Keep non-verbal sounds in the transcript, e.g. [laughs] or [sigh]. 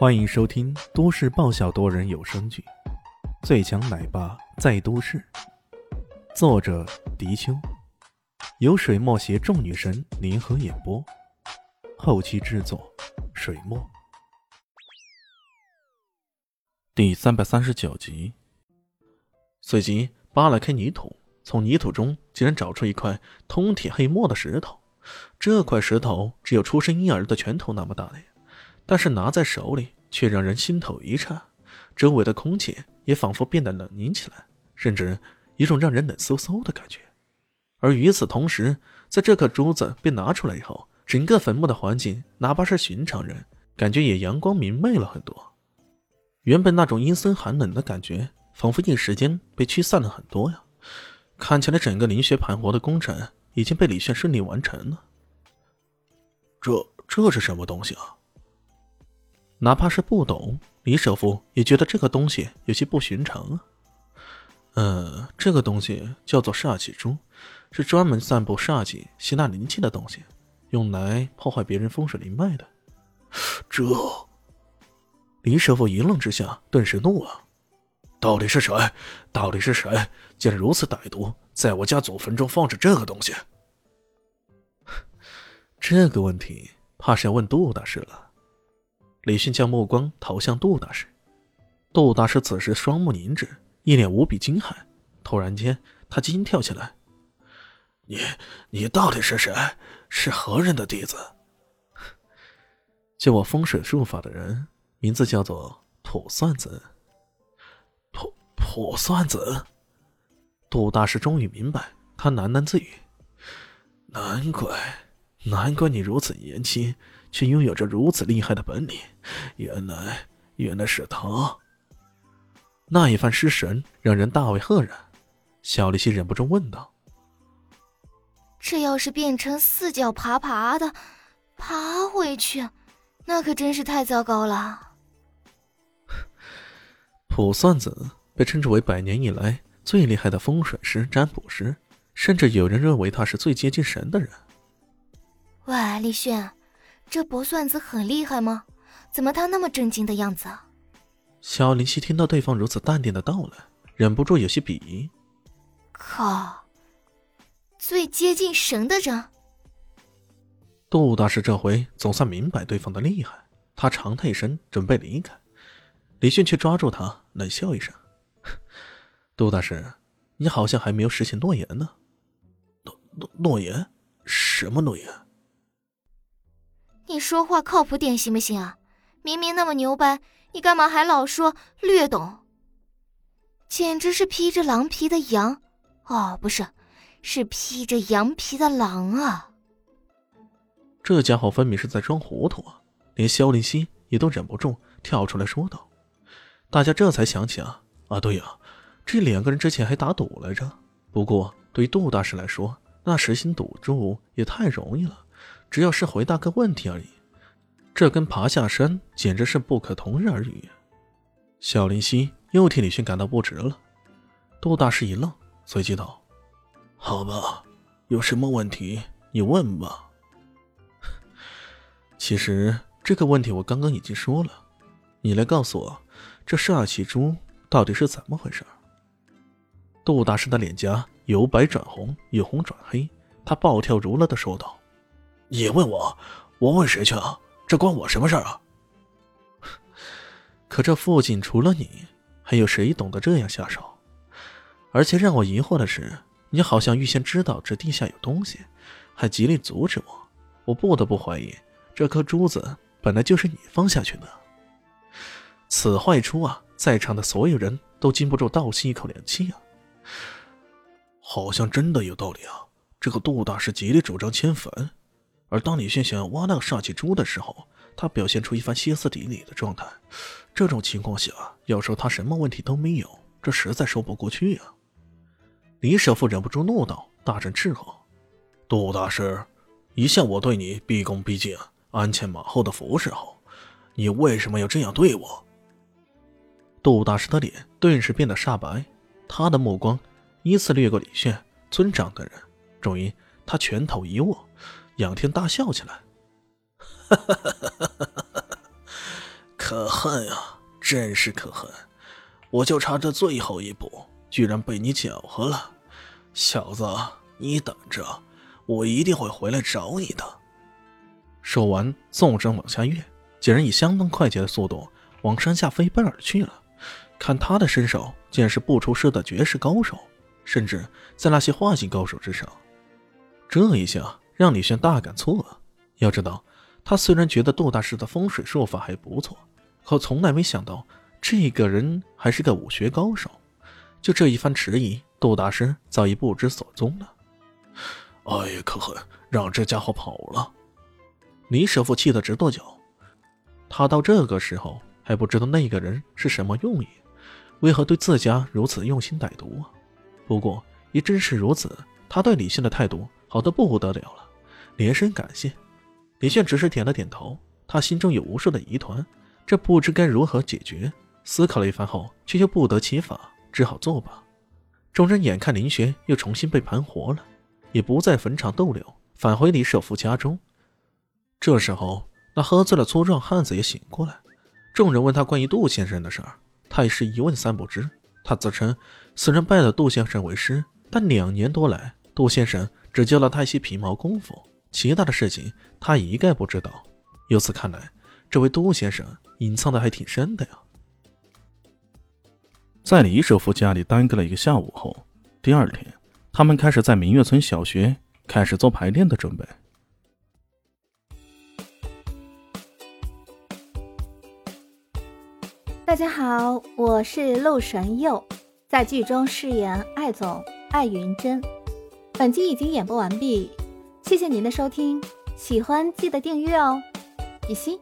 欢迎收听都市爆笑多人有声剧《最强奶爸在都市》，作者：迪秋，由水墨携众女神联合演播，后期制作：水墨。第三百三十九集，随即扒了开泥土，从泥土中竟然找出一块通体黑墨的石头。这块石头只有出生婴儿的拳头那么大的。但是拿在手里却让人心头一颤，周围的空气也仿佛变得冷凝起来，甚至一种让人冷飕飕的感觉。而与此同时，在这颗珠子被拿出来以后，整个坟墓的环境，哪怕是寻常人，感觉也阳光明媚了很多。原本那种阴森寒冷的感觉，仿佛一时间被驱散了很多呀。看起来整个灵穴盘活的工程已经被李炫顺利完成了。这这是什么东西啊？哪怕是不懂，李首富也觉得这个东西有些不寻常啊。呃，这个东西叫做煞气珠，是专门散布煞气、吸纳灵气的东西，用来破坏别人风水灵脉的。这，李首富一愣之下，顿时怒了：到底是谁？到底是谁，竟然如此歹毒，在我家祖坟中放置这个东西？[laughs] 这个问题，怕是要问杜大师了。李迅将目光投向杜大师，杜大师此时双目凝滞，一脸无比惊骇。突然间，他惊跳起来：“你，你到底是谁？是何人的弟子？” [laughs] 教我风水术法的人，名字叫做卜算子。卜卜算子，杜大师终于明白，他喃喃自语：“难怪，难怪你如此年轻。”却拥有着如此厉害的本领，原来原来是他。那一番失神让人大为愕然，小丽西忍不住问道：“这要是变成四脚爬爬的，爬回去，那可真是太糟糕了。”卜算子被称之为百年以来最厉害的风水师、占卜师，甚至有人认为他是最接近神的人。喂，李炫。这卜算子很厉害吗？怎么他那么震惊的样子？小林夕听到对方如此淡定的到来，忍不住有些鄙夷。靠！最接近神的人。杜大师这回总算明白对方的厉害，他长叹一声，准备离开。李迅却抓住他，冷笑一声：“杜大师，你好像还没有实现诺言呢。诺诺诺言？什么诺言？”你说话靠谱点行不行啊？明明那么牛掰，你干嘛还老说略懂？简直是披着狼皮的羊，哦，不是，是披着羊皮的狼啊！这家伙分明是在装糊涂啊！连萧林熙也都忍不住跳出来说道。大家这才想起啊，啊对呀，这两个人之前还打赌来着。不过对于杜大师来说，那实行赌注也太容易了。只要是回答个问题而已，这跟爬下山简直是不可同日而语。小林夕又替李迅感到不值了。杜大师一愣，随即道：“好吧，有什么问题你问吧。其实这个问题我刚刚已经说了，你来告诉我，这煞气珠到底是怎么回事？”杜大师的脸颊由白转红，由红转黑，他暴跳如雷的说道。你问我，我问谁去啊？这关我什么事儿啊？可这附近除了你，还有谁懂得这样下手？而且让我疑惑的是，你好像预先知道这地下有东西，还极力阻止我。我不得不怀疑，这颗珠子本来就是你放下去的。此话一出啊，在场的所有人都禁不住倒吸一口凉气啊！好像真的有道理啊！这个杜大师极力主张迁坟。而当李迅想要挖那个煞气珠的时候，他表现出一番歇斯底里的状态。这种情况下，要说他什么问题都没有，这实在说不过去啊！李首富忍不住怒道，大声斥喝：“杜大师，一向我对你毕恭毕敬、鞍前马后的服侍后，你为什么要这样对我？”杜大师的脸顿时变得煞白，他的目光依次掠过李炫、村长等人，终于他拳头一握。仰天大笑起来，[laughs] 可恨呀，真是可恨！我就差这最后一步，居然被你搅和了。小子，你等着，我一定会回来找你的。说完，纵身往下跃，几人以相当快捷的速度往山下飞奔而去了。看他的身手，竟然是不出师的绝世高手，甚至在那些化境高手之上。这一下让李轩大感错愕。要知道，他虽然觉得杜大师的风水术法还不错，可从来没想到这个人还是个武学高手。就这一番迟疑，杜大师早已不知所踪了。哎呀，可恨，让这家伙跑了！李师傅气得直跺脚。他到这个时候还不知道那个人是什么用意，为何对自家如此用心歹毒啊？不过也正是如此，他对李现的态度好的不得了了，连声感谢。李炫只是点了点头，他心中有无数的疑团，这不知该如何解决。思考了一番后，却又不得其法，只好作罢。众人眼看林轩又重新被盘活了，也不在坟场逗留，返回李舍夫家中。这时候，那喝醉了粗壮汉子也醒过来。众人问他关于杜先生的事儿，他也是一问三不知。他自称虽然拜了杜先生为师，但两年多来，杜先生只教了他一些皮毛功夫。其他的事情他一概不知道。由此看来，这位杜先生隐藏的还挺深的呀。在李首富家里耽搁了一个下午后，第二天，他们开始在明月村小学开始做排练的准备。大家好，我是陆神佑，在剧中饰演艾总艾云珍。本集已经演播完毕。谢谢您的收听，喜欢记得订阅哦，比心。